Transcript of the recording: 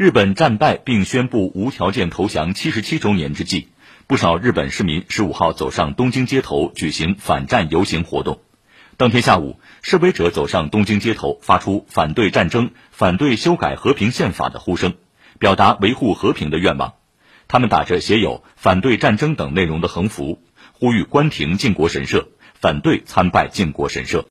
日本战败并宣布无条件投降七十七周年之际不少日本市民十五号走上东京街头举行反战游行活动。当天下午示威者走上东京街头发出反对战争反对修改和平宪法的呼声表达维护和平的愿望。他们打着写有反对战争等内容的横幅呼吁关停靖国神社反对参拜靖国神社。